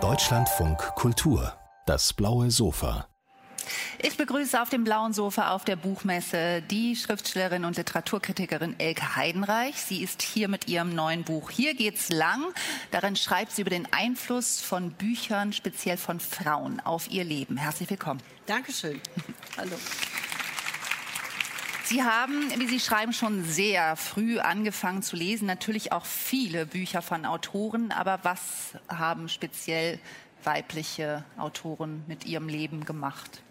Deutschlandfunk Kultur, das blaue Sofa. Ich begrüße auf dem blauen Sofa auf der Buchmesse die Schriftstellerin und Literaturkritikerin Elke Heidenreich. Sie ist hier mit ihrem neuen Buch Hier geht's lang. Darin schreibt sie über den Einfluss von Büchern, speziell von Frauen, auf ihr Leben. Herzlich willkommen. Dankeschön. Hallo. Sie haben, wie Sie schreiben, schon sehr früh angefangen zu lesen. Natürlich auch viele Bücher von Autoren. Aber was haben speziell weibliche Autoren mit ihrem Leben gemacht?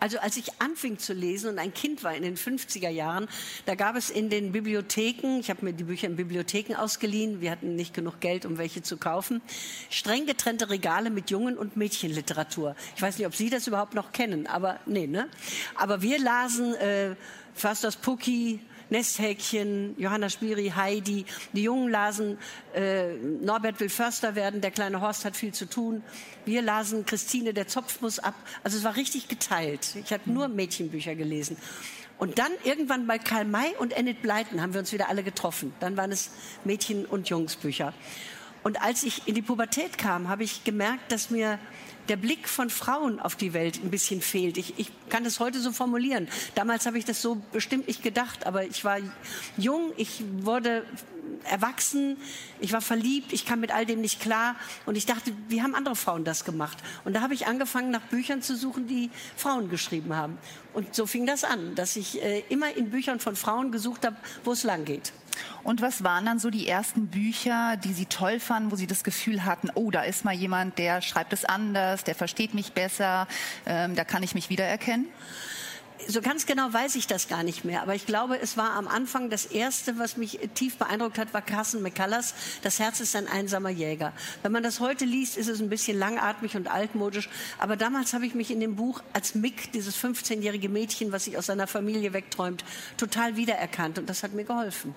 Also als ich anfing zu lesen und ein Kind war in den 50er Jahren, da gab es in den Bibliotheken, ich habe mir die Bücher in Bibliotheken ausgeliehen, wir hatten nicht genug Geld, um welche zu kaufen, streng getrennte Regale mit Jungen- und Mädchenliteratur. Ich weiß nicht, ob Sie das überhaupt noch kennen, aber nee, ne? Aber wir lasen äh, Försters Pucki, Nesthäkchen, Johanna Spiri, Heidi. Die Jungen lasen äh, Norbert will Förster werden, der kleine Horst hat viel zu tun. Wir lasen Christine, der Zopf muss ab. Also es war richtig geteilt. Ich habe nur Mädchenbücher gelesen. Und dann irgendwann bei Karl May und Enid Blyton haben wir uns wieder alle getroffen. Dann waren es Mädchen- und Jungsbücher. Und als ich in die Pubertät kam, habe ich gemerkt, dass mir der Blick von Frauen auf die Welt ein bisschen fehlt. Ich, ich kann das heute so formulieren. Damals habe ich das so bestimmt nicht gedacht, aber ich war jung, ich wurde erwachsen, ich war verliebt, ich kam mit all dem nicht klar und ich dachte, wie haben andere Frauen das gemacht? Und da habe ich angefangen, nach Büchern zu suchen, die Frauen geschrieben haben. Und so fing das an, dass ich äh, immer in Büchern von Frauen gesucht habe, wo es lang geht. Und was waren dann so die ersten Bücher, die Sie toll fanden, wo Sie das Gefühl hatten, oh, da ist mal jemand, der schreibt es anders, der versteht mich besser, ähm, da kann ich mich wiedererkennen? so ganz genau weiß ich das gar nicht mehr, aber ich glaube, es war am Anfang das erste, was mich tief beeindruckt hat, war Carson McCullers. Das Herz ist ein einsamer Jäger. Wenn man das heute liest, ist es ein bisschen langatmig und altmodisch, aber damals habe ich mich in dem Buch als Mick, dieses 15-jährige Mädchen, was sich aus seiner Familie wegträumt, total wiedererkannt und das hat mir geholfen.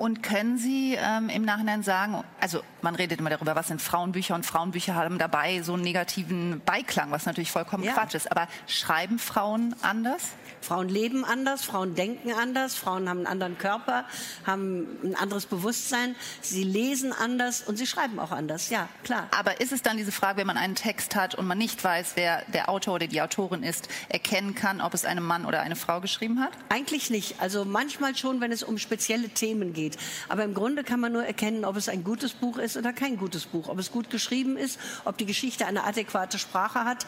Und können Sie ähm, im Nachhinein sagen, also man redet immer darüber, was sind Frauenbücher und Frauenbücher haben dabei so einen negativen Beiklang, was natürlich vollkommen ja. Quatsch ist. Aber schreiben Frauen anders? Frauen leben anders, Frauen denken anders, Frauen haben einen anderen Körper, haben ein anderes Bewusstsein, sie lesen anders und sie schreiben auch anders, ja, klar. Aber ist es dann diese Frage, wenn man einen Text hat und man nicht weiß, wer der Autor oder die Autorin ist, erkennen kann, ob es einem Mann oder eine Frau geschrieben hat? Eigentlich nicht. Also manchmal schon, wenn es um spezielle Themen geht. Aber im Grunde kann man nur erkennen, ob es ein gutes Buch ist oder kein gutes Buch, ob es gut geschrieben ist, ob die Geschichte eine adäquate Sprache hat.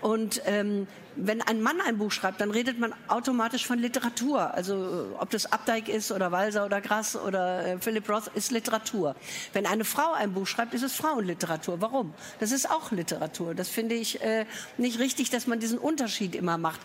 Und ähm, wenn ein Mann ein Buch schreibt, dann redet man automatisch von Literatur. Also äh, ob das Abdeig ist oder Walser oder Grass oder äh, Philip Roth ist Literatur. Wenn eine Frau ein Buch schreibt, ist es Frauenliteratur. Warum? Das ist auch Literatur. Das finde ich äh, nicht richtig, dass man diesen Unterschied immer macht.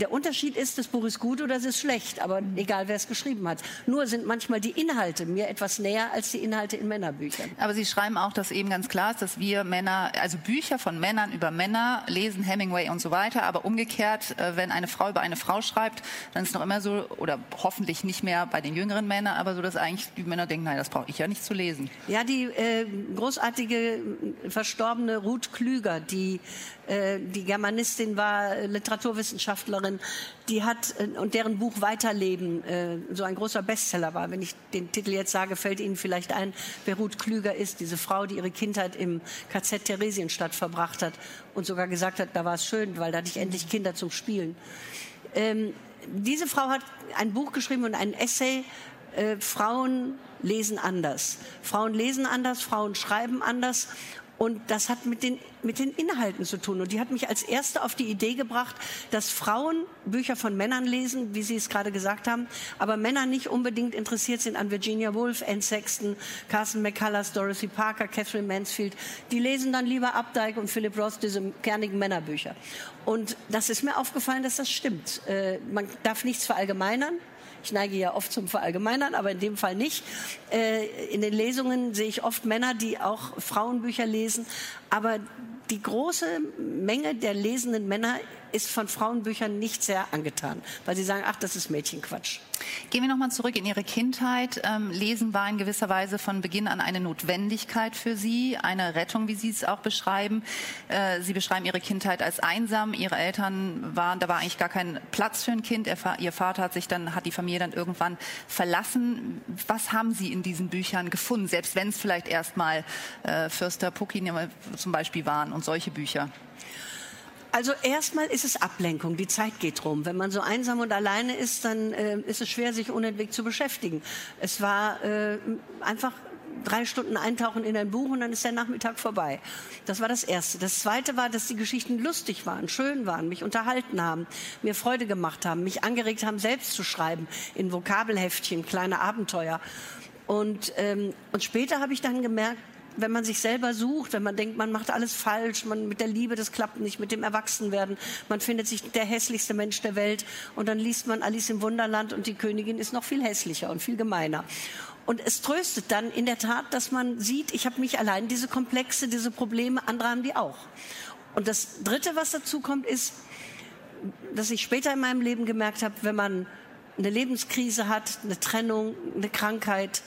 Der Unterschied ist, das Buch ist gut oder es ist schlecht, aber egal wer es geschrieben hat. Nur sind manchmal die Inhalte mir etwas näher als die Inhalte in Männerbüchern. Aber Sie schreiben auch, dass eben ganz klar ist, dass wir Männer, also Bücher von Männern über Männer lesen, Hemingway und so weiter, aber umgekehrt, äh, wenn eine Frau über eine Frau schreibt, dann ist es noch immer so, oder hoffentlich nicht mehr bei den jüngeren Männern, aber so, dass eigentlich die Männer denken, nein, das brauche ich ja nicht zu lesen. Ja, die äh, großartige verstorbene Ruth Klüger, die äh, die Germanistin war, Literaturwissenschaftlerin, die hat äh, und deren Buch Weiterleben äh, so ein großer Bestseller war. Wenn ich den Titel jetzt sage, fällt Ihnen vielleicht ein, wer Ruth Klüger ist, diese Frau, die ihre Kindheit im KZ Theresienstadt verbracht hat und sogar gesagt hat, da war es schön, weil da hatte ich endlich Kinder zum Spielen. Ähm, diese Frau hat ein Buch geschrieben und ein Essay, äh, Frauen lesen anders. Frauen lesen anders, Frauen schreiben anders. Und das hat mit den, mit den Inhalten zu tun. Und die hat mich als Erste auf die Idee gebracht, dass Frauen Bücher von Männern lesen, wie Sie es gerade gesagt haben, aber Männer nicht unbedingt interessiert sind an Virginia Woolf, Anne Sexton, Carson McCullers, Dorothy Parker, Catherine Mansfield. Die lesen dann lieber Updike und Philip Roth, diese kernigen Männerbücher. Und das ist mir aufgefallen, dass das stimmt. Äh, man darf nichts verallgemeinern. Ich neige ja oft zum Verallgemeinern, aber in dem Fall nicht. Äh, in den Lesungen sehe ich oft Männer, die auch Frauenbücher lesen. Aber die große Menge der lesenden Männer ist von Frauenbüchern nicht sehr angetan, weil sie sagen, ach, das ist Mädchenquatsch. Gehen wir nochmal zurück in Ihre Kindheit. Ähm, Lesen war in gewisser Weise von Beginn an eine Notwendigkeit für Sie, eine Rettung, wie Sie es auch beschreiben. Äh, Sie beschreiben Ihre Kindheit als einsam. Ihre Eltern waren, da war eigentlich gar kein Platz für ein Kind. Er, Ihr Vater hat sich dann, hat die Familie dann irgendwann verlassen. Was haben Sie in diesen Büchern gefunden, selbst wenn es vielleicht erstmal äh, Fürster Puckin zum Beispiel waren und solche Bücher? Also erstmal ist es Ablenkung, die Zeit geht rum. Wenn man so einsam und alleine ist, dann äh, ist es schwer, sich unentwegt zu beschäftigen. Es war äh, einfach drei Stunden eintauchen in ein Buch und dann ist der Nachmittag vorbei. Das war das Erste. Das Zweite war, dass die Geschichten lustig waren, schön waren, mich unterhalten haben, mir Freude gemacht haben, mich angeregt haben, selbst zu schreiben, in Vokabelheftchen, kleine Abenteuer. Und, ähm, und später habe ich dann gemerkt, wenn man sich selber sucht, wenn man denkt, man macht alles falsch, man mit der Liebe, das klappt nicht, mit dem Erwachsenwerden, man findet sich der hässlichste Mensch der Welt und dann liest man Alice im Wunderland und die Königin ist noch viel hässlicher und viel gemeiner. Und es tröstet dann in der Tat, dass man sieht, ich habe mich allein, diese Komplexe, diese Probleme, andere haben die auch. Und das Dritte, was dazu kommt, ist, dass ich später in meinem Leben gemerkt habe, wenn man eine Lebenskrise hat, eine Trennung, eine Krankheit,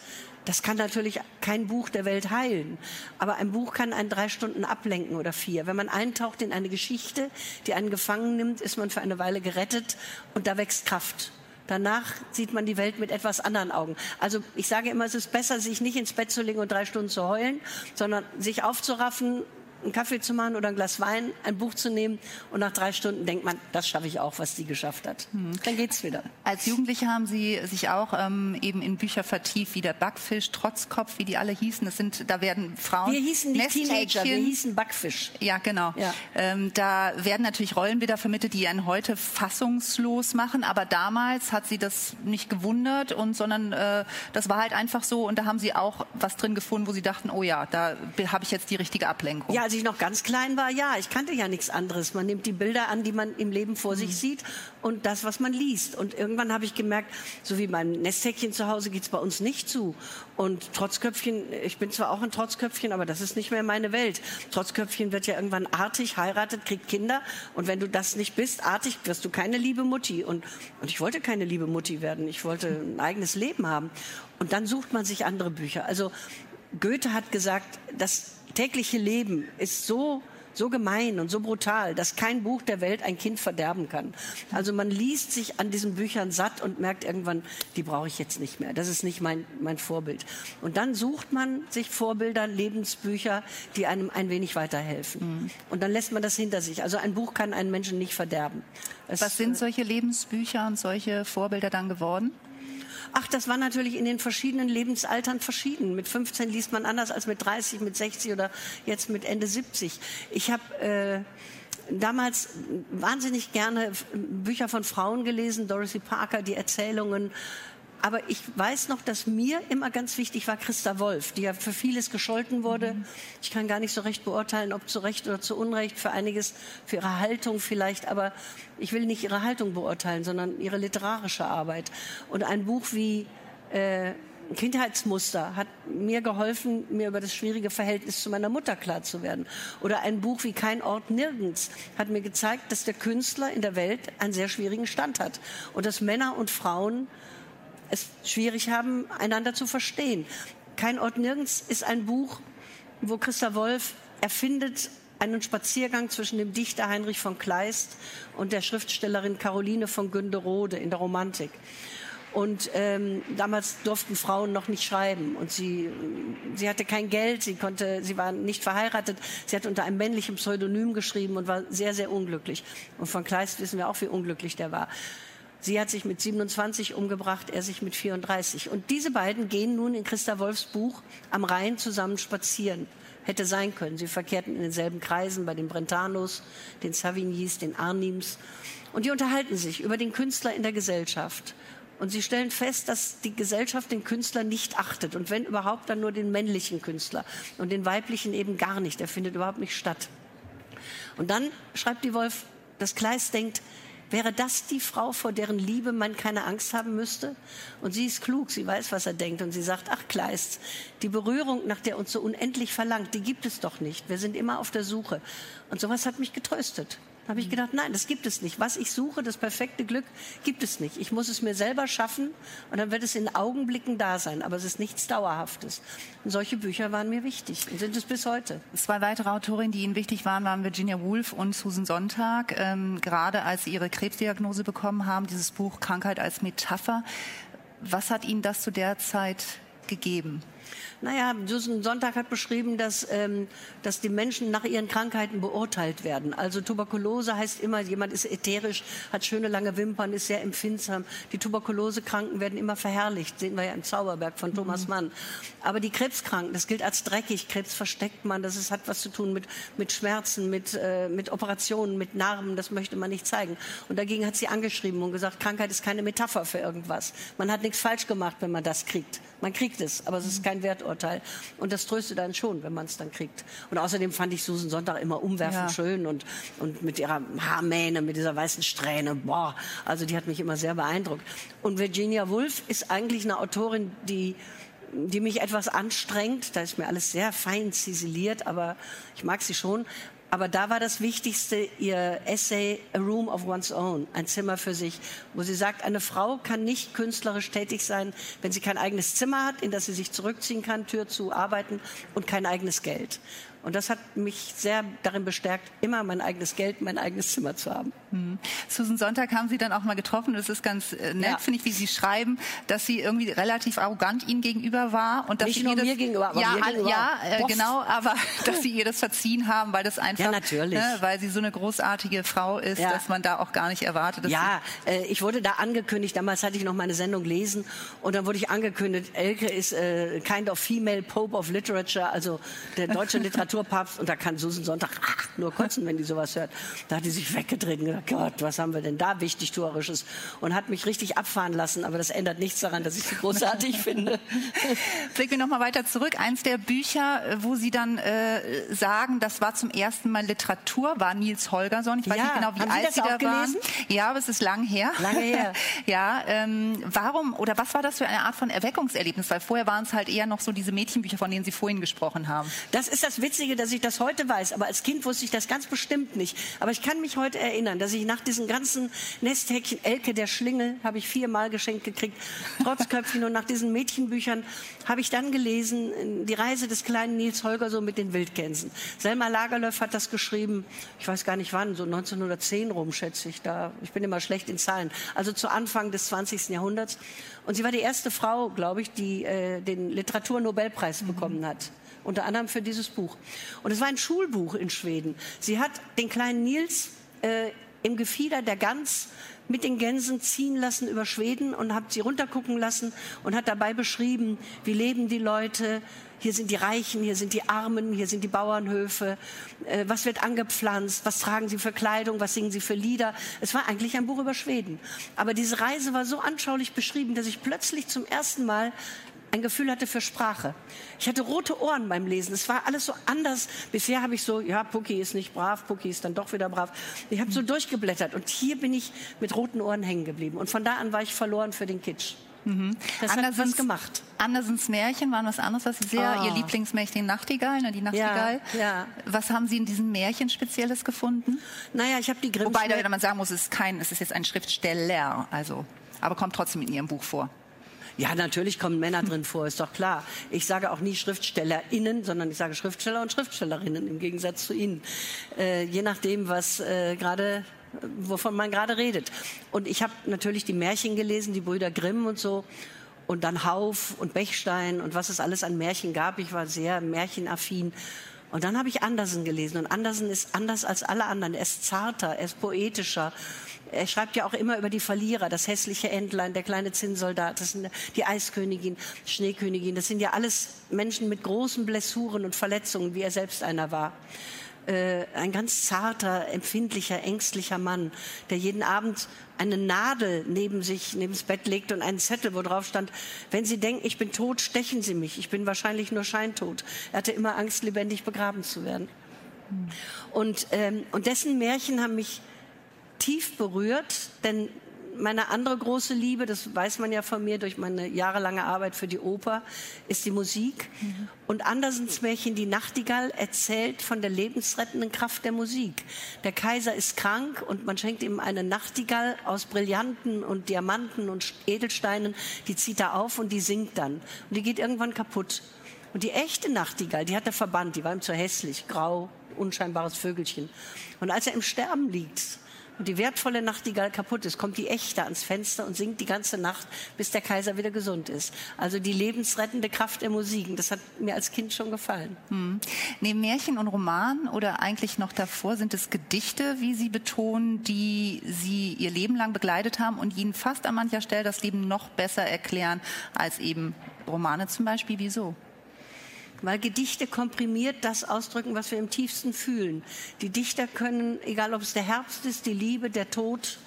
das kann natürlich kein Buch der Welt heilen, aber ein Buch kann einen drei Stunden ablenken oder vier. Wenn man eintaucht in eine Geschichte, die einen gefangen nimmt, ist man für eine Weile gerettet und da wächst Kraft. Danach sieht man die Welt mit etwas anderen Augen. Also ich sage immer, es ist besser, sich nicht ins Bett zu legen und drei Stunden zu heulen, sondern sich aufzuraffen einen Kaffee zu machen oder ein Glas Wein, ein Buch zu nehmen und nach drei Stunden denkt man, das schaffe ich auch, was die geschafft hat. Mhm. Dann geht's wieder. Als Jugendliche haben Sie sich auch ähm, eben in Bücher vertieft, wie der Backfisch, Trotzkopf, wie die alle hießen. Das sind, da werden Frauen. Wir hießen nicht Teenager, wir hießen Backfisch. Ja, genau. Ja. Ähm, da werden natürlich Rollenbilder vermittelt, die einen heute fassungslos machen. Aber damals hat Sie das nicht gewundert und sondern äh, das war halt einfach so. Und da haben Sie auch was drin gefunden, wo Sie dachten, oh ja, da habe ich jetzt die richtige Ablenkung. Ja, als ich noch ganz klein war, ja, ich kannte ja nichts anderes. Man nimmt die Bilder an, die man im Leben vor mhm. sich sieht und das, was man liest. Und irgendwann habe ich gemerkt, so wie beim Nesthäkchen zu Hause geht es bei uns nicht zu. Und Trotzköpfchen, ich bin zwar auch ein Trotzköpfchen, aber das ist nicht mehr meine Welt. Trotzköpfchen wird ja irgendwann artig, heiratet, kriegt Kinder. Und wenn du das nicht bist, artig, wirst du keine liebe Mutti. Und, und ich wollte keine liebe Mutti werden. Ich wollte ein eigenes Leben haben. Und dann sucht man sich andere Bücher. Also Goethe hat gesagt, das tägliche Leben ist so so gemein und so brutal, dass kein Buch der Welt ein Kind verderben kann. Also man liest sich an diesen Büchern satt und merkt irgendwann, die brauche ich jetzt nicht mehr. Das ist nicht mein, mein Vorbild. Und dann sucht man sich Vorbilder, Lebensbücher, die einem ein wenig weiterhelfen. Mhm. Und dann lässt man das hinter sich. Also ein Buch kann einen Menschen nicht verderben. Es, Was sind solche Lebensbücher und solche Vorbilder dann geworden? Ach, das war natürlich in den verschiedenen Lebensaltern verschieden. Mit 15 liest man anders als mit 30, mit 60 oder jetzt mit Ende 70. Ich habe äh, damals wahnsinnig gerne Bücher von Frauen gelesen, Dorothy Parker, die Erzählungen aber ich weiß noch, dass mir immer ganz wichtig war Christa Wolf, die ja für vieles gescholten wurde. Mhm. Ich kann gar nicht so recht beurteilen, ob zu Recht oder zu Unrecht, für einiges, für ihre Haltung vielleicht. Aber ich will nicht ihre Haltung beurteilen, sondern ihre literarische Arbeit. Und ein Buch wie äh, Kindheitsmuster hat mir geholfen, mir über das schwierige Verhältnis zu meiner Mutter klar zu werden. Oder ein Buch wie Kein Ort nirgends hat mir gezeigt, dass der Künstler in der Welt einen sehr schwierigen Stand hat und dass Männer und Frauen es schwierig haben, einander zu verstehen. Kein Ort nirgends ist ein Buch, wo Christa Wolf erfindet einen Spaziergang zwischen dem Dichter Heinrich von Kleist und der Schriftstellerin Caroline von Günderode in der Romantik. Und ähm, damals durften Frauen noch nicht schreiben. Und sie, sie hatte kein Geld, sie, konnte, sie war nicht verheiratet. Sie hat unter einem männlichen Pseudonym geschrieben und war sehr, sehr unglücklich. Und von Kleist wissen wir auch, wie unglücklich der war. Sie hat sich mit 27 umgebracht, er sich mit 34. Und diese beiden gehen nun in Christa Wolfs Buch am Rhein zusammen spazieren. Hätte sein können. Sie verkehrten in denselben Kreisen bei den Brentanos, den Savignys, den Arnims. Und die unterhalten sich über den Künstler in der Gesellschaft. Und sie stellen fest, dass die Gesellschaft den Künstler nicht achtet. Und wenn überhaupt, dann nur den männlichen Künstler. Und den weiblichen eben gar nicht. Der findet überhaupt nicht statt. Und dann schreibt die Wolf, dass Kleist denkt, Wäre das die Frau, vor deren Liebe man keine Angst haben müsste? Und sie ist klug, sie weiß, was er denkt. Und sie sagt, ach Kleist, die Berührung, nach der uns so unendlich verlangt, die gibt es doch nicht. Wir sind immer auf der Suche. Und sowas hat mich getröstet. Habe ich gedacht, nein, das gibt es nicht. Was ich suche, das perfekte Glück, gibt es nicht. Ich muss es mir selber schaffen und dann wird es in Augenblicken da sein. Aber es ist nichts Dauerhaftes. Und solche Bücher waren mir wichtig und sind es bis heute. Zwei weitere Autorinnen, die Ihnen wichtig waren, waren Virginia Woolf und Susan Sonntag. Ähm, gerade als Sie Ihre Krebsdiagnose bekommen haben, dieses Buch Krankheit als Metapher. Was hat Ihnen das zu der Zeit gegeben? Naja, Susan Sonntag hat beschrieben, dass, ähm, dass die Menschen nach ihren Krankheiten beurteilt werden. Also Tuberkulose heißt immer, jemand ist ätherisch, hat schöne lange Wimpern, ist sehr empfindsam. Die Tuberkulosekranken werden immer verherrlicht, sehen wir ja im Zauberberg von Thomas mhm. Mann. Aber die Krebskranken, das gilt als dreckig. Krebs versteckt man, das ist, hat was zu tun mit, mit Schmerzen, mit, äh, mit Operationen, mit Narben, das möchte man nicht zeigen. Und dagegen hat sie angeschrieben und gesagt, Krankheit ist keine Metapher für irgendwas. Man hat nichts falsch gemacht, wenn man das kriegt. Man kriegt es, aber es ist kein Werturteil. Und das tröstet dann schon, wenn man es dann kriegt. Und außerdem fand ich Susan Sonntag immer umwerfend ja. schön und, und mit ihrer Haarmähne, mit dieser weißen Strähne, boah, also die hat mich immer sehr beeindruckt. Und Virginia Woolf ist eigentlich eine Autorin, die die mich etwas anstrengt. Da ist mir alles sehr fein ziseliert, aber ich mag sie schon. Aber da war das Wichtigste ihr Essay A Room of One's Own, ein Zimmer für sich, wo sie sagt, eine Frau kann nicht künstlerisch tätig sein, wenn sie kein eigenes Zimmer hat, in das sie sich zurückziehen kann, Tür zu arbeiten und kein eigenes Geld. Und das hat mich sehr darin bestärkt, immer mein eigenes Geld, mein eigenes Zimmer zu haben. Mhm. Susan Sonntag haben Sie dann auch mal getroffen. Das ist ganz äh, nett, ja. finde ich, wie Sie schreiben, dass sie irgendwie relativ arrogant Ihnen gegenüber war und dass Nicht sie nur das, mir gegenüber, aber ja, mir gegenüber. ja, äh, genau, aber dass Sie ihr das verziehen haben, weil das einfach, ja, natürlich. Ne, weil sie so eine großartige Frau ist, ja. dass man da auch gar nicht erwartet. ja, äh, ich wurde da angekündigt. Damals hatte ich noch meine Sendung lesen und dann wurde ich angekündigt, Elke ist äh, kind of female Pope of Literature, also der deutsche Literaturpapst und da kann Susan Sonntag ach, nur kotzen, wenn die sowas hört. Da hat die sich weggedreht und gesagt, Gott, was haben wir denn da wichtig Tourisches? Und hat mich richtig abfahren lassen, aber das ändert nichts daran, dass ich sie großartig finde. Blicken wir noch mal weiter zurück. Eins der Bücher, wo Sie dann äh, sagen, das war zum ersten Mal Literatur, war Nils Holgersson. Ich weiß ja, nicht genau, wie alt Sie, da waren. Ja, aber es ist lang her. Lange her. ja, ähm, warum oder was war das für eine Art von Erweckungserlebnis? Weil vorher waren es halt eher noch so diese Mädchenbücher, von denen Sie vorhin gesprochen haben. Das ist das Witzige, dass ich das heute weiß. Aber als Kind wusste ich das ganz bestimmt nicht. Aber ich kann mich heute erinnern, dass ich nach diesen ganzen Nesthäkchen, Elke der Schlingel, habe ich viermal geschenkt gekriegt, Trotzköpfchen und nach diesen Mädchenbüchern habe ich dann gelesen, die Reise des kleinen Nils Holger so mit den Wildgänsen. Selma Lagerlöf hat das geschrieben, ich weiß gar nicht wann, so 1910 rum, schätze ich da. Ich bin immer schlecht in Zahlen. Also zu Anfang des 20. Jahrhunderts. Und sie war die erste Frau, glaube ich, die äh, den Literaturnobelpreis mhm. bekommen hat unter anderem für dieses Buch. Und es war ein Schulbuch in Schweden. Sie hat den kleinen Nils äh, im Gefieder der Gans mit den Gänsen ziehen lassen über Schweden und hat sie runtergucken lassen und hat dabei beschrieben, wie leben die Leute, hier sind die Reichen, hier sind die Armen, hier sind die Bauernhöfe, äh, was wird angepflanzt, was tragen sie für Kleidung, was singen sie für Lieder. Es war eigentlich ein Buch über Schweden. Aber diese Reise war so anschaulich beschrieben, dass ich plötzlich zum ersten Mal ein Gefühl hatte für Sprache. Ich hatte rote Ohren beim Lesen. Es war alles so anders. Bisher habe ich so, ja, Pucki ist nicht brav, Pucki ist dann doch wieder brav. Ich habe so durchgeblättert und hier bin ich mit roten Ohren hängen geblieben. Und von da an war ich verloren für den Kitsch. Mhm. Das Andersens, hat was gemacht. Andersens Märchen waren was anderes, was Sie sehr, oh. Ihr Lieblingsmärchen, die Nachtigall, ne, die Nachtigall. Ja, ja. Was haben Sie in diesem Märchen Spezielles gefunden? Naja, ich habe die Grimm. Wobei, da man sagen muss, es ist kein, es ist jetzt ein Schriftsteller, also, aber kommt trotzdem in Ihrem Buch vor. Ja, natürlich kommen Männer drin vor, ist doch klar. Ich sage auch nie SchriftstellerInnen, sondern ich sage Schriftsteller und Schriftstellerinnen im Gegensatz zu Ihnen. Äh, je nachdem, was äh, gerade wovon man gerade redet. Und ich habe natürlich die Märchen gelesen, die Brüder Grimm und so. Und dann Hauf und Bechstein und was es alles an Märchen gab. Ich war sehr märchenaffin. Und dann habe ich Andersen gelesen. Und Andersen ist anders als alle anderen. Er ist zarter, er ist poetischer. Er schreibt ja auch immer über die Verlierer, das hässliche Entlein, der kleine Zinnsoldat, das sind die Eiskönigin, Schneekönigin. Das sind ja alles Menschen mit großen Blessuren und Verletzungen, wie er selbst einer war. Äh, ein ganz zarter, empfindlicher, ängstlicher Mann, der jeden Abend eine Nadel neben sich, neben das Bett legt und einen Zettel, wo drauf stand, wenn Sie denken, ich bin tot, stechen Sie mich. Ich bin wahrscheinlich nur scheintot. Er hatte immer Angst, lebendig begraben zu werden. Und, ähm, und dessen Märchen haben mich tief berührt, denn meine andere große Liebe, das weiß man ja von mir durch meine jahrelange Arbeit für die Oper, ist die Musik. Mhm. Und Andersens Märchen Die Nachtigall erzählt von der lebensrettenden Kraft der Musik. Der Kaiser ist krank und man schenkt ihm eine Nachtigall aus Brillanten und Diamanten und Edelsteinen. Die zieht er auf und die singt dann. Und die geht irgendwann kaputt. Und die echte Nachtigall, die hat er verbannt, die war ihm zu hässlich, grau, unscheinbares Vögelchen. Und als er im Sterben liegt, und die wertvolle Nachtigall kaputt ist, kommt die echte ans Fenster und singt die ganze Nacht, bis der Kaiser wieder gesund ist. Also die lebensrettende Kraft der Musiken. Das hat mir als Kind schon gefallen. Hm. Neben Märchen und Romanen oder eigentlich noch davor sind es Gedichte, wie Sie betonen, die Sie Ihr Leben lang begleitet haben und Ihnen fast an mancher Stelle das Leben noch besser erklären als eben Romane zum Beispiel. Wieso? Weil Gedichte komprimiert das ausdrücken, was wir im tiefsten fühlen. Die Dichter können, egal ob es der Herbst ist, die Liebe, der Tod,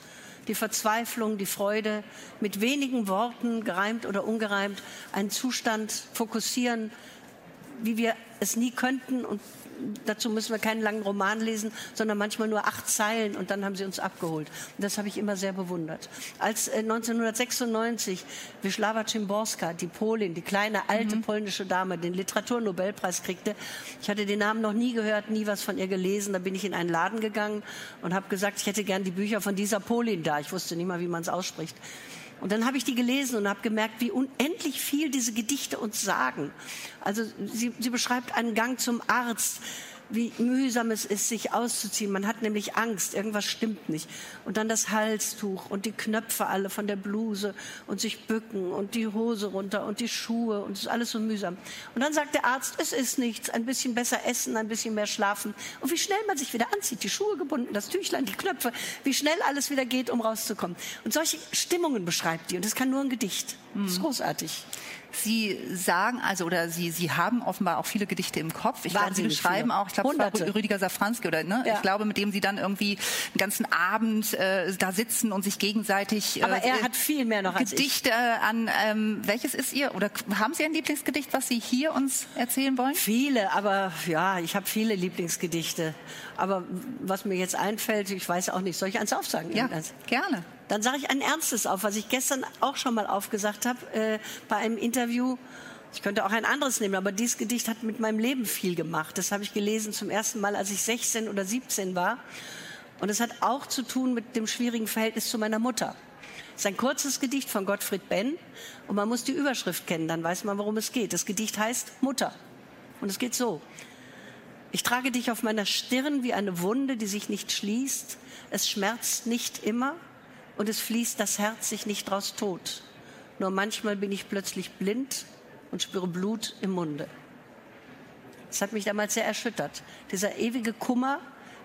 die Verzweiflung, die Freude, mit wenigen Worten, gereimt oder ungereimt, einen Zustand fokussieren, wie wir es nie könnten und dazu müssen wir keinen langen Roman lesen, sondern manchmal nur acht Zeilen und dann haben sie uns abgeholt. Und das habe ich immer sehr bewundert. Als äh, 1996 Wisława Szymborska, die Polin, die kleine alte mhm. polnische Dame, den Literaturnobelpreis kriegte, ich hatte den Namen noch nie gehört, nie was von ihr gelesen, da bin ich in einen Laden gegangen und habe gesagt, ich hätte gern die Bücher von dieser Polin da. Ich wusste nicht mal, wie man es ausspricht. Und dann habe ich die gelesen und habe gemerkt, wie unendlich viel diese Gedichte uns sagen. Also sie, sie beschreibt einen Gang zum Arzt, wie mühsam es ist, sich auszuziehen. Man hat nämlich Angst, irgendwas stimmt nicht. Und dann das Halstuch und die Knöpfe alle von der Bluse und sich bücken und die Hose runter und die Schuhe und es ist alles so mühsam. Und dann sagt der Arzt, es ist nichts, ein bisschen besser essen, ein bisschen mehr schlafen. Und wie schnell man sich wieder anzieht, die Schuhe gebunden, das Tüchlein, die Knöpfe, wie schnell alles wieder geht, um rauszukommen. Und solche Stimmungen beschreibt die und das kann nur ein Gedicht. Das ist mhm. großartig. Sie sagen also oder Sie, Sie haben offenbar auch viele Gedichte im Kopf. Ich glaube, Sie beschreiben viele. auch, ich glaube, Rüdiger Safranski oder ne? Ja. Ich glaube, mit dem Sie dann irgendwie den ganzen Abend äh, da sitzen und sich gegenseitig. Äh, Aber er hat viel mehr noch als Gedichte ich. an. Ähm, welches ist Ihr oder haben Sie ein Lieblingsgedicht, was Sie hier uns erzählen wollen? Viele, aber ja, ich habe viele Lieblingsgedichte. Aber was mir jetzt einfällt, ich weiß auch nicht, soll ich eins aufsagen? Ja, gerne. Dann sage ich ein ernstes auf, was ich gestern auch schon mal aufgesagt habe äh, bei einem Interview. Ich könnte auch ein anderes nehmen, aber dieses Gedicht hat mit meinem Leben viel gemacht. Das habe ich gelesen zum ersten Mal, als ich 16 oder 17 war. Und es hat auch zu tun mit dem schwierigen Verhältnis zu meiner Mutter. Es ist ein kurzes Gedicht von Gottfried Benn und man muss die Überschrift kennen, dann weiß man, worum es geht. Das Gedicht heißt Mutter und es geht so. Ich trage dich auf meiner Stirn wie eine Wunde, die sich nicht schließt. Es schmerzt nicht immer, und es fließt das Herz sich nicht draus tot. Nur manchmal bin ich plötzlich blind und spüre Blut im Munde. Das hat mich damals sehr erschüttert. Dieser ewige Kummer,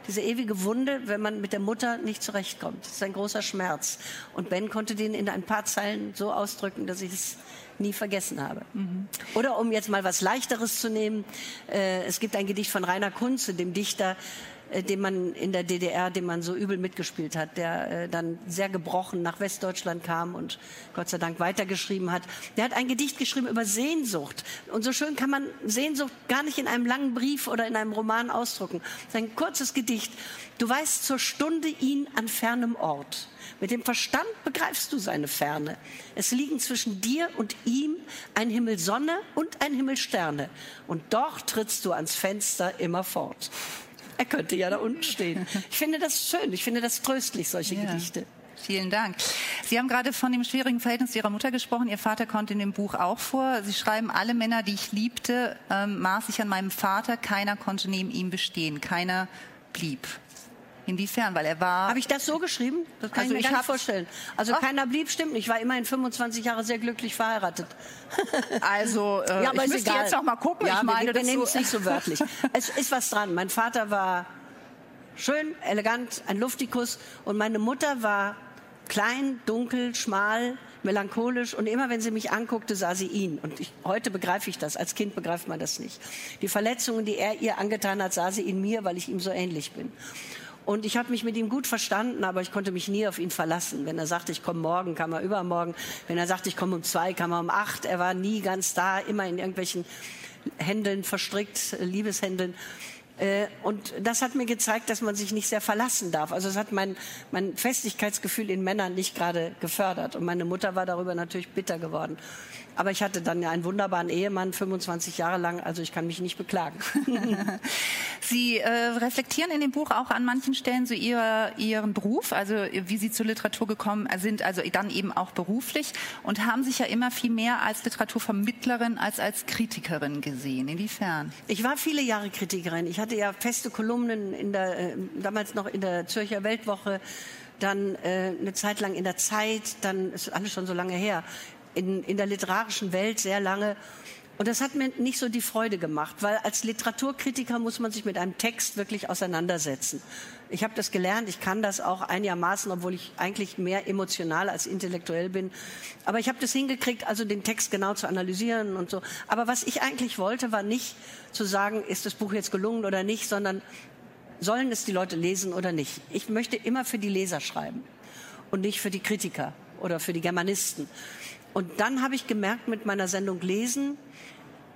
diese ewige Wunde, wenn man mit der Mutter nicht zurechtkommt. Das ist ein großer Schmerz. Und Ben konnte den in ein paar Zeilen so ausdrücken, dass ich es nie vergessen habe. Mhm. Oder um jetzt mal was Leichteres zu nehmen, äh, es gibt ein Gedicht von Rainer Kunze, dem Dichter, äh, dem man in der DDR, dem man so übel mitgespielt hat, der äh, dann sehr gebrochen nach Westdeutschland kam und Gott sei Dank weitergeschrieben hat. Der hat ein Gedicht geschrieben über Sehnsucht. Und so schön kann man Sehnsucht gar nicht in einem langen Brief oder in einem Roman ausdrücken. Das ist ein kurzes Gedicht. Du weißt zur Stunde ihn an fernem Ort. Mit dem Verstand begreifst du seine Ferne. Es liegen zwischen dir und ihm ein Himmel Sonne und ein Himmel Sterne. Und doch trittst du ans Fenster immer fort. Er könnte ja da unten stehen. Ich finde das schön, ich finde das tröstlich, solche ja. Gedichte. Vielen Dank. Sie haben gerade von dem schwierigen Verhältnis Ihrer Mutter gesprochen. Ihr Vater kommt in dem Buch auch vor. Sie schreiben, alle Männer, die ich liebte, ähm, maß ich an meinem Vater. Keiner konnte neben ihm bestehen. Keiner blieb. Inwiefern? Weil er war. Habe ich das so geschrieben? Das kann also ich mir ich nicht vorstellen. Also Ach. keiner blieb, stimmt nicht. Ich war immerhin 25 Jahre sehr glücklich verheiratet. Also äh, ja, aber ich müsste egal. jetzt noch mal gucken. Ja, ich meine, wir, wir nehmen es nicht so wörtlich. es ist was dran. Mein Vater war schön, elegant, ein Luftikus und meine Mutter war klein, dunkel, schmal, melancholisch und immer wenn sie mich anguckte, sah sie ihn. Und ich, heute begreife ich das, als Kind begreift man das nicht. Die Verletzungen, die er ihr angetan hat, sah sie in mir, weil ich ihm so ähnlich bin. Und ich habe mich mit ihm gut verstanden, aber ich konnte mich nie auf ihn verlassen. Wenn er sagte, ich komme morgen, kam er übermorgen. Wenn er sagte, ich komme um zwei, kam er um acht. Er war nie ganz da, immer in irgendwelchen Händeln verstrickt, Liebeshändeln. Äh, und das hat mir gezeigt, dass man sich nicht sehr verlassen darf. Also es hat mein, mein Festigkeitsgefühl in Männern nicht gerade gefördert. Und meine Mutter war darüber natürlich bitter geworden. Aber ich hatte dann ja einen wunderbaren Ehemann, 25 Jahre lang, also ich kann mich nicht beklagen. Sie äh, reflektieren in dem Buch auch an manchen Stellen so ihr, Ihren Beruf, also wie Sie zur Literatur gekommen sind, also dann eben auch beruflich und haben sich ja immer viel mehr als Literaturvermittlerin als als Kritikerin gesehen. Inwiefern? Ich war viele Jahre Kritikerin. Ich hatte ja feste Kolumnen in der, äh, damals noch in der Zürcher Weltwoche dann äh, eine Zeit lang in der Zeit, dann ist alles schon so lange her, in, in der literarischen Welt sehr lange. Und das hat mir nicht so die Freude gemacht, weil als Literaturkritiker muss man sich mit einem Text wirklich auseinandersetzen. Ich habe das gelernt, ich kann das auch einigermaßen, obwohl ich eigentlich mehr emotional als intellektuell bin. Aber ich habe das hingekriegt, also den Text genau zu analysieren und so. Aber was ich eigentlich wollte, war nicht zu sagen, ist das Buch jetzt gelungen oder nicht, sondern sollen es die Leute lesen oder nicht. Ich möchte immer für die Leser schreiben und nicht für die Kritiker oder für die Germanisten. Und dann habe ich gemerkt mit meiner Sendung Lesen,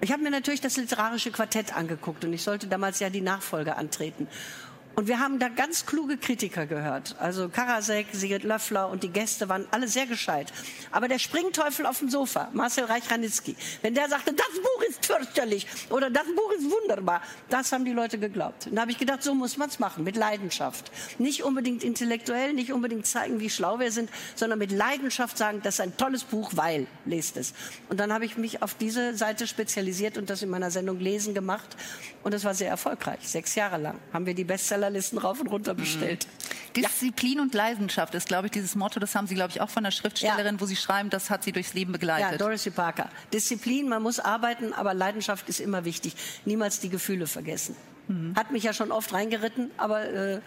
ich habe mir natürlich das literarische Quartett angeguckt und ich sollte damals ja die Nachfolge antreten. Und wir haben da ganz kluge Kritiker gehört. Also Karasek, Sigrid Löffler und die Gäste waren alle sehr gescheit. Aber der Springteufel auf dem Sofa, Marcel Reich-Ranitzky, wenn der sagte, das Buch ist fürchterlich oder das Buch ist wunderbar, das haben die Leute geglaubt. Und da habe ich gedacht, so muss man es machen, mit Leidenschaft. Nicht unbedingt intellektuell, nicht unbedingt zeigen, wie schlau wir sind, sondern mit Leidenschaft sagen, das ist ein tolles Buch, weil, lest es. Und dann habe ich mich auf diese Seite spezialisiert und das in meiner Sendung Lesen gemacht. Und es war sehr erfolgreich. Sechs Jahre lang haben wir die Bestseller Bestsellerlisten rauf und runter bestellt. Mhm. Disziplin ja. und Leidenschaft ist, glaube ich, dieses Motto, das haben Sie, glaube ich, auch von der Schriftstellerin, ja. wo Sie schreiben, das hat Sie durchs Leben begleitet. Ja, Dorothy Parker. Disziplin, man muss arbeiten, aber Leidenschaft ist immer wichtig. Niemals die Gefühle vergessen. Mhm. Hat mich ja schon oft reingeritten, aber äh,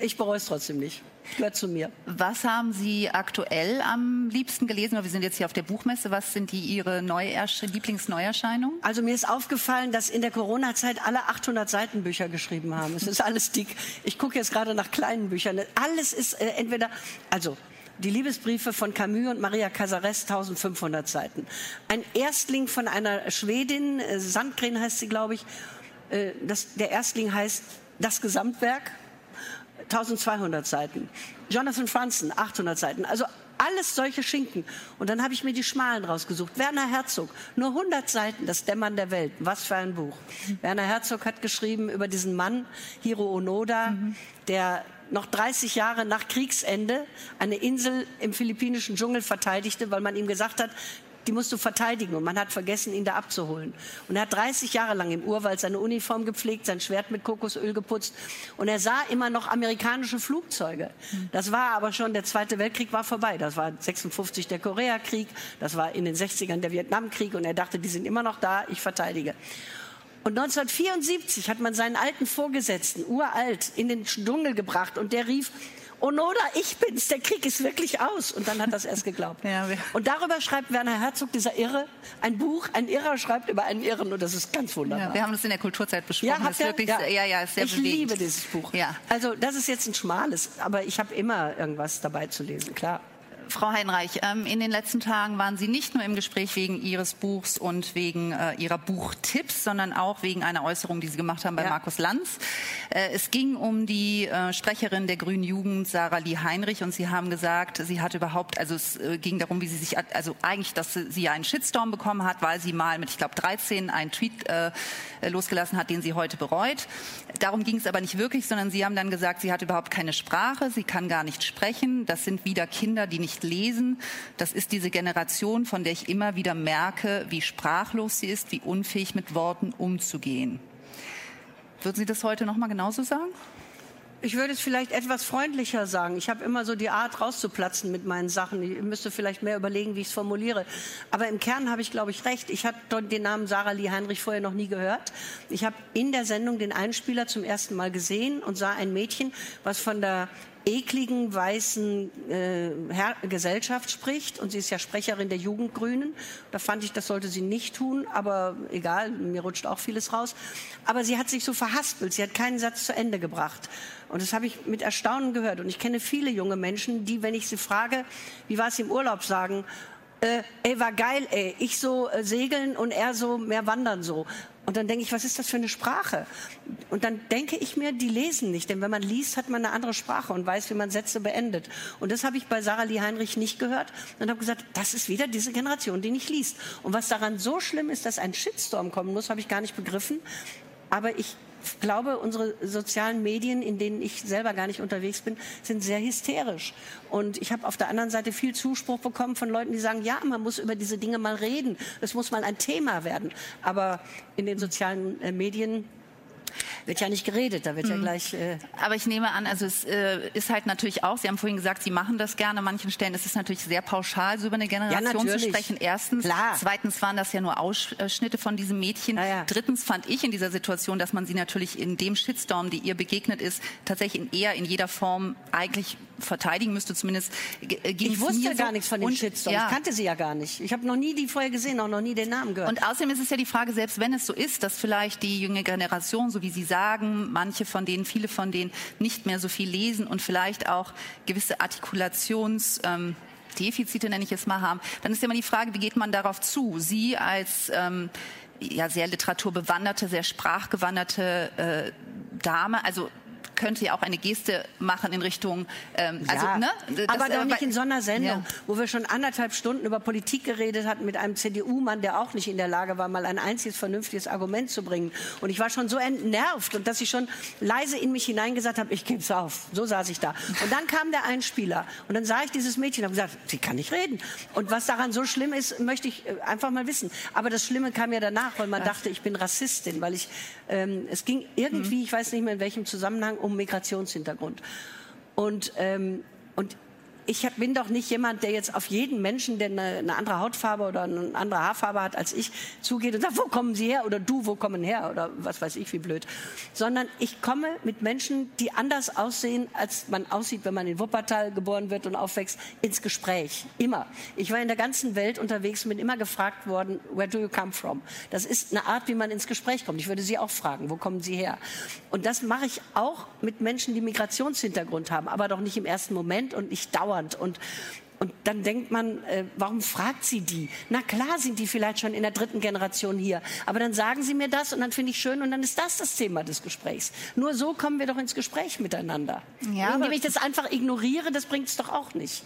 ich bereue es trotzdem nicht. Gehört zu mir. Was haben Sie aktuell am liebsten gelesen? Wir sind jetzt hier auf der Buchmesse. Was sind die Ihre Lieblingsneuerscheinungen? Also mir ist aufgefallen, dass in der Corona-Zeit alle 800 Seiten Bücher geschrieben haben. Es ist alles dick. Ich gucke jetzt gerade nach kleinen Büchern. Alles ist äh, entweder, also die Liebesbriefe von Camus und Maria Casares, 1500 Seiten. Ein Erstling von einer Schwedin, äh, Sandgren heißt sie, glaube ich. Äh, das, der Erstling heißt Das Gesamtwerk 1200 Seiten. Jonathan Franzen, 800 Seiten. Also alles solche Schinken. Und dann habe ich mir die Schmalen rausgesucht. Werner Herzog, nur 100 Seiten, das Dämmern der Welt. Was für ein Buch. Werner Herzog hat geschrieben über diesen Mann, Hiro Onoda, mhm. der noch 30 Jahre nach Kriegsende eine Insel im philippinischen Dschungel verteidigte, weil man ihm gesagt hat, die musst du verteidigen. Und man hat vergessen, ihn da abzuholen. Und er hat 30 Jahre lang im Urwald seine Uniform gepflegt, sein Schwert mit Kokosöl geputzt. Und er sah immer noch amerikanische Flugzeuge. Das war aber schon, der Zweite Weltkrieg war vorbei. Das war 56 der Koreakrieg, das war in den 60ern der Vietnamkrieg. Und er dachte, die sind immer noch da, ich verteidige. Und 1974 hat man seinen alten Vorgesetzten, uralt, in den Dschungel gebracht und der rief, Onoda, ich bin's, der Krieg ist wirklich aus. Und dann hat das erst geglaubt. ja, und darüber schreibt Werner Herzog, dieser Irre, ein Buch, ein Irrer schreibt über einen Irren und das ist ganz wunderbar. Ja, wir haben das in der Kulturzeit besprochen. Ja, das ist wirklich, ja. ja, ja, ist sehr Ich bewegend. liebe dieses Buch. Ja. Also das ist jetzt ein schmales, aber ich habe immer irgendwas dabei zu lesen, klar. Frau Heinreich, ähm, in den letzten Tagen waren Sie nicht nur im Gespräch wegen Ihres Buchs und wegen äh, Ihrer Buchtipps, sondern auch wegen einer Äußerung, die Sie gemacht haben bei ja. Markus Lanz. Äh, es ging um die äh, Sprecherin der Grünen Jugend, Sarah Lee Heinrich, und Sie haben gesagt, sie hat überhaupt, also es ging darum, wie sie sich, also eigentlich, dass sie einen Shitstorm bekommen hat, weil sie mal mit, ich glaube, 13 einen Tweet losgelassen hat, den sie heute bereut. Darum ging es aber nicht wirklich, sondern Sie haben dann gesagt, sie hat überhaupt keine Sprache, sie kann gar nicht sprechen. Das sind wieder Kinder, die nicht nicht lesen. Das ist diese Generation, von der ich immer wieder merke, wie sprachlos sie ist, wie unfähig mit Worten umzugehen. Würden Sie das heute noch mal genauso sagen? Ich würde es vielleicht etwas freundlicher sagen. Ich habe immer so die Art, rauszuplatzen mit meinen Sachen. Ich müsste vielleicht mehr überlegen, wie ich es formuliere. Aber im Kern habe ich, glaube ich, recht. Ich habe den Namen Sarah Lee Heinrich vorher noch nie gehört. Ich habe in der Sendung den Einspieler zum ersten Mal gesehen und sah ein Mädchen, was von der ekligen weißen äh, Gesellschaft spricht und sie ist ja Sprecherin der Jugendgrünen. Da fand ich, das sollte sie nicht tun, aber egal, mir rutscht auch vieles raus. Aber sie hat sich so verhaspelt, sie hat keinen Satz zu Ende gebracht. Und das habe ich mit Erstaunen gehört. Und ich kenne viele junge Menschen, die, wenn ich sie frage, wie war es im Urlaub, sagen, äh, ey, war geil, ey, ich so äh, segeln und er so mehr wandern so. Und dann denke ich, was ist das für eine Sprache? Und dann denke ich mir, die lesen nicht. Denn wenn man liest, hat man eine andere Sprache und weiß, wie man Sätze beendet. Und das habe ich bei Sarah Lee Heinrich nicht gehört. Und habe gesagt, das ist wieder diese Generation, die nicht liest. Und was daran so schlimm ist, dass ein Shitstorm kommen muss, habe ich gar nicht begriffen. Aber ich glaube, unsere sozialen Medien, in denen ich selber gar nicht unterwegs bin, sind sehr hysterisch. Und ich habe auf der anderen Seite viel Zuspruch bekommen von Leuten, die sagen, ja, man muss über diese Dinge mal reden. Es muss mal ein Thema werden. Aber in den sozialen äh, Medien wird ja nicht geredet, da wird ja mhm. gleich. Äh Aber ich nehme an, also es äh, ist halt natürlich auch, Sie haben vorhin gesagt, Sie machen das gerne an manchen Stellen. Es ist natürlich sehr pauschal, so über eine Generation ja, zu sprechen. Erstens. Klar. Zweitens waren das ja nur Ausschnitte von diesem Mädchen. Ja, ja. Drittens fand ich in dieser Situation, dass man sie natürlich in dem Shitstorm, die ihr begegnet ist, tatsächlich in eher in jeder Form eigentlich verteidigen müsste. Zumindest äh, Ich wusste gar so. nichts von den Shitstorm. Ich kannte sie ja gar nicht. Ich habe noch nie die vorher gesehen, auch noch nie den Namen gehört. Und außerdem ist es ja die Frage, selbst wenn es so ist, dass vielleicht die junge Generation, so wie Sie sagen, manche von denen, viele von denen nicht mehr so viel lesen und vielleicht auch gewisse Artikulations... Ähm, Defizite, nenne ich es mal, haben, dann ist ja immer die Frage, wie geht man darauf zu? Sie als ähm, ja, sehr literaturbewanderte, sehr sprachgewanderte äh, Dame, also könnte ja auch eine Geste machen in Richtung, ähm, ja, also, ne? Das, aber doch äh, nicht in so einer Sendung, ja. wo wir schon anderthalb Stunden über Politik geredet hatten mit einem CDU-Mann, der auch nicht in der Lage war, mal ein einziges vernünftiges Argument zu bringen. Und ich war schon so entnervt und dass ich schon leise in mich hineingesagt habe, ich gebe es auf. So saß ich da. Und dann kam der Einspieler und dann sah ich dieses Mädchen und habe gesagt, sie kann nicht reden. Und was daran so schlimm ist, möchte ich äh, einfach mal wissen. Aber das Schlimme kam ja danach, weil man dachte, ich bin Rassistin, weil ich, ähm, es ging irgendwie, mhm. ich weiß nicht mehr in welchem Zusammenhang, um Migrationshintergrund. Und, ähm, und ich bin doch nicht jemand, der jetzt auf jeden Menschen, der eine, eine, andere Hautfarbe oder eine andere Haarfarbe hat als ich, zugeht und sagt, wo kommen Sie her? Oder du, wo kommen her? Oder was weiß ich, wie blöd. Sondern ich komme mit Menschen, die anders aussehen, als man aussieht, wenn man in Wuppertal geboren wird und aufwächst, ins Gespräch. Immer. Ich war in der ganzen Welt unterwegs und bin immer gefragt worden, where do you come from? Das ist eine Art, wie man ins Gespräch kommt. Ich würde Sie auch fragen, wo kommen Sie her? Und das mache ich auch mit Menschen, die Migrationshintergrund haben, aber doch nicht im ersten Moment und nicht dauernd dauernd. Und, und dann denkt man, äh, warum fragt sie die? Na klar sind die vielleicht schon in der dritten Generation hier. Aber dann sagen sie mir das und dann finde ich schön und dann ist das das Thema des Gesprächs. Nur so kommen wir doch ins Gespräch miteinander. Ja, Indem ich das einfach ignoriere, das bringt es doch auch nicht.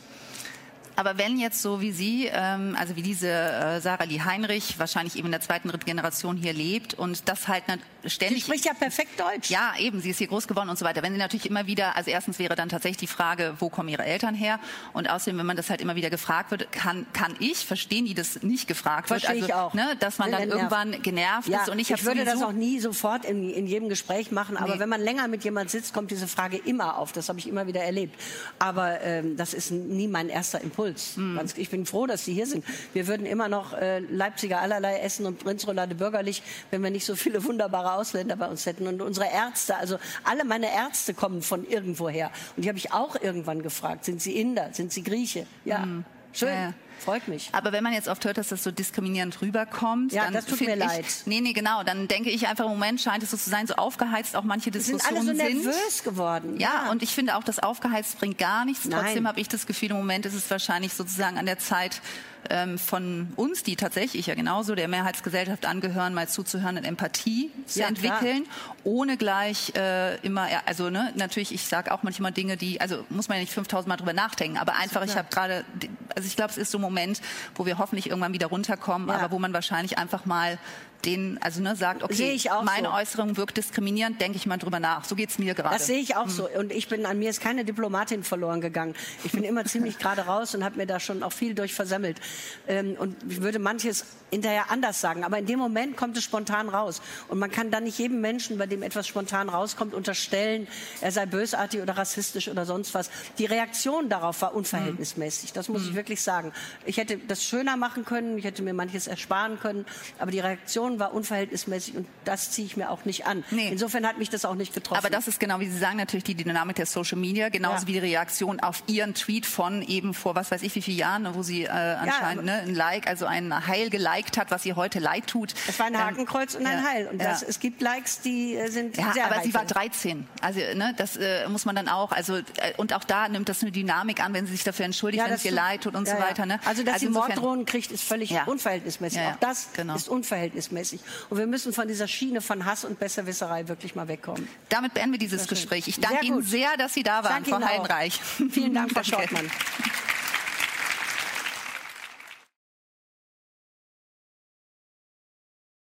Aber wenn jetzt so wie Sie, ähm, also wie diese äh, Sarah Lee Heinrich, wahrscheinlich eben in der zweiten, dritten Generation hier lebt und das halt ständig... Sie spricht ja perfekt Deutsch. Ja, eben, sie ist hier groß geworden und so weiter. Wenn sie natürlich immer wieder, also erstens wäre dann tatsächlich die Frage, wo kommen ihre Eltern her? Und außerdem, wenn man das halt immer wieder gefragt wird, kann, kann ich verstehen, die das nicht gefragt Verstehe wird. Also, ich auch. Ne, dass man dann irgendwann genervt ja, ist. Und ich, ich würde das auch nie sofort in, in jedem Gespräch machen, aber nee. wenn man länger mit jemand sitzt, kommt diese Frage immer auf. Das habe ich immer wieder erlebt. Aber ähm, das ist nie mein erster Impuls. Mhm. Ganz, ich bin froh, dass Sie hier sind. Wir würden immer noch äh, Leipziger allerlei essen und Prinzroulade bürgerlich, wenn wir nicht so viele wunderbare Ausländer bei uns hätten. Und unsere Ärzte, also alle meine Ärzte kommen von irgendwoher. Und die habe ich auch irgendwann gefragt, sind Sie Inder, sind Sie Grieche? Ja, mhm. schön. Ja, ja. Freut mich. Aber wenn man jetzt oft hört, dass das so diskriminierend rüberkommt, ja, dann das tut mir ich, leid. Nee, nee, genau. Dann denke ich einfach, im Moment scheint es so zu sein, so aufgeheizt auch manche Diskussionen sind. alle so nervös geworden. Ja, ja, und ich finde auch, das aufgeheizt bringt gar nichts. Trotzdem habe ich das Gefühl, im Moment ist es wahrscheinlich sozusagen an der Zeit, ähm, von uns, die tatsächlich ja genauso der Mehrheitsgesellschaft angehören, mal zuzuhören und Empathie zu ja, entwickeln, klar. ohne gleich äh, immer, also ne, natürlich, ich sage auch manchmal Dinge, die, also muss man ja nicht 5000 Mal drüber nachdenken, aber einfach, ich habe gerade, also ich glaube, es ist so ein Moment, wo wir hoffentlich irgendwann wieder runterkommen, ja. aber wo man wahrscheinlich einfach mal den, also ne, sagt, okay, meine so. Äußerung wirkt diskriminierend, denke ich mal drüber nach. So geht es mir gerade. Das sehe ich auch hm. so. Und ich bin, an mir ist keine Diplomatin verloren gegangen. Ich bin immer ziemlich gerade raus und habe mir da schon auch viel durch versammelt. Ähm, und ich würde manches hinterher anders sagen. Aber in dem Moment kommt es spontan raus. Und man kann dann nicht jedem Menschen, bei dem etwas spontan rauskommt, unterstellen, er sei bösartig oder rassistisch oder sonst was. Die Reaktion darauf war unverhältnismäßig. Das muss ich hm. wirklich sagen. Ich hätte das schöner machen können. Ich hätte mir manches ersparen können. Aber die Reaktion Reaktion war unverhältnismäßig und das ziehe ich mir auch nicht an. Nee. Insofern hat mich das auch nicht getroffen. Aber das ist genau, wie Sie sagen, natürlich die Dynamik der Social Media, genauso ja. wie die Reaktion auf Ihren Tweet von eben vor was weiß ich wie vielen Jahren, wo sie äh, anscheinend ja, ne, ein Like, also ein Heil geliked hat, was ihr heute leid tut. Es war ein ähm, Hakenkreuz ähm, und ein ja, Heil. Und das, es gibt Likes, die äh, sind ja, sehr aber reich. sie war 13. Also ne, das äh, muss man dann auch, also äh, und auch da nimmt das eine Dynamik an, wenn sie sich dafür entschuldigt, wenn es ihr leid tut und so weiter. Ne? Also dass also sie Morddrohungen kriegt, ist völlig unverhältnismäßig. Auch das genau. ist unverhältnismäßig verhältnismäßig. Und wir müssen von dieser Schiene von Hass und Besserwisserei wirklich mal wegkommen. Damit beenden wir dieses Gespräch. Ich danke Ihnen sehr, dass Sie da waren, Frau Heidenreich. Vielen Dank, Frau Schottmann.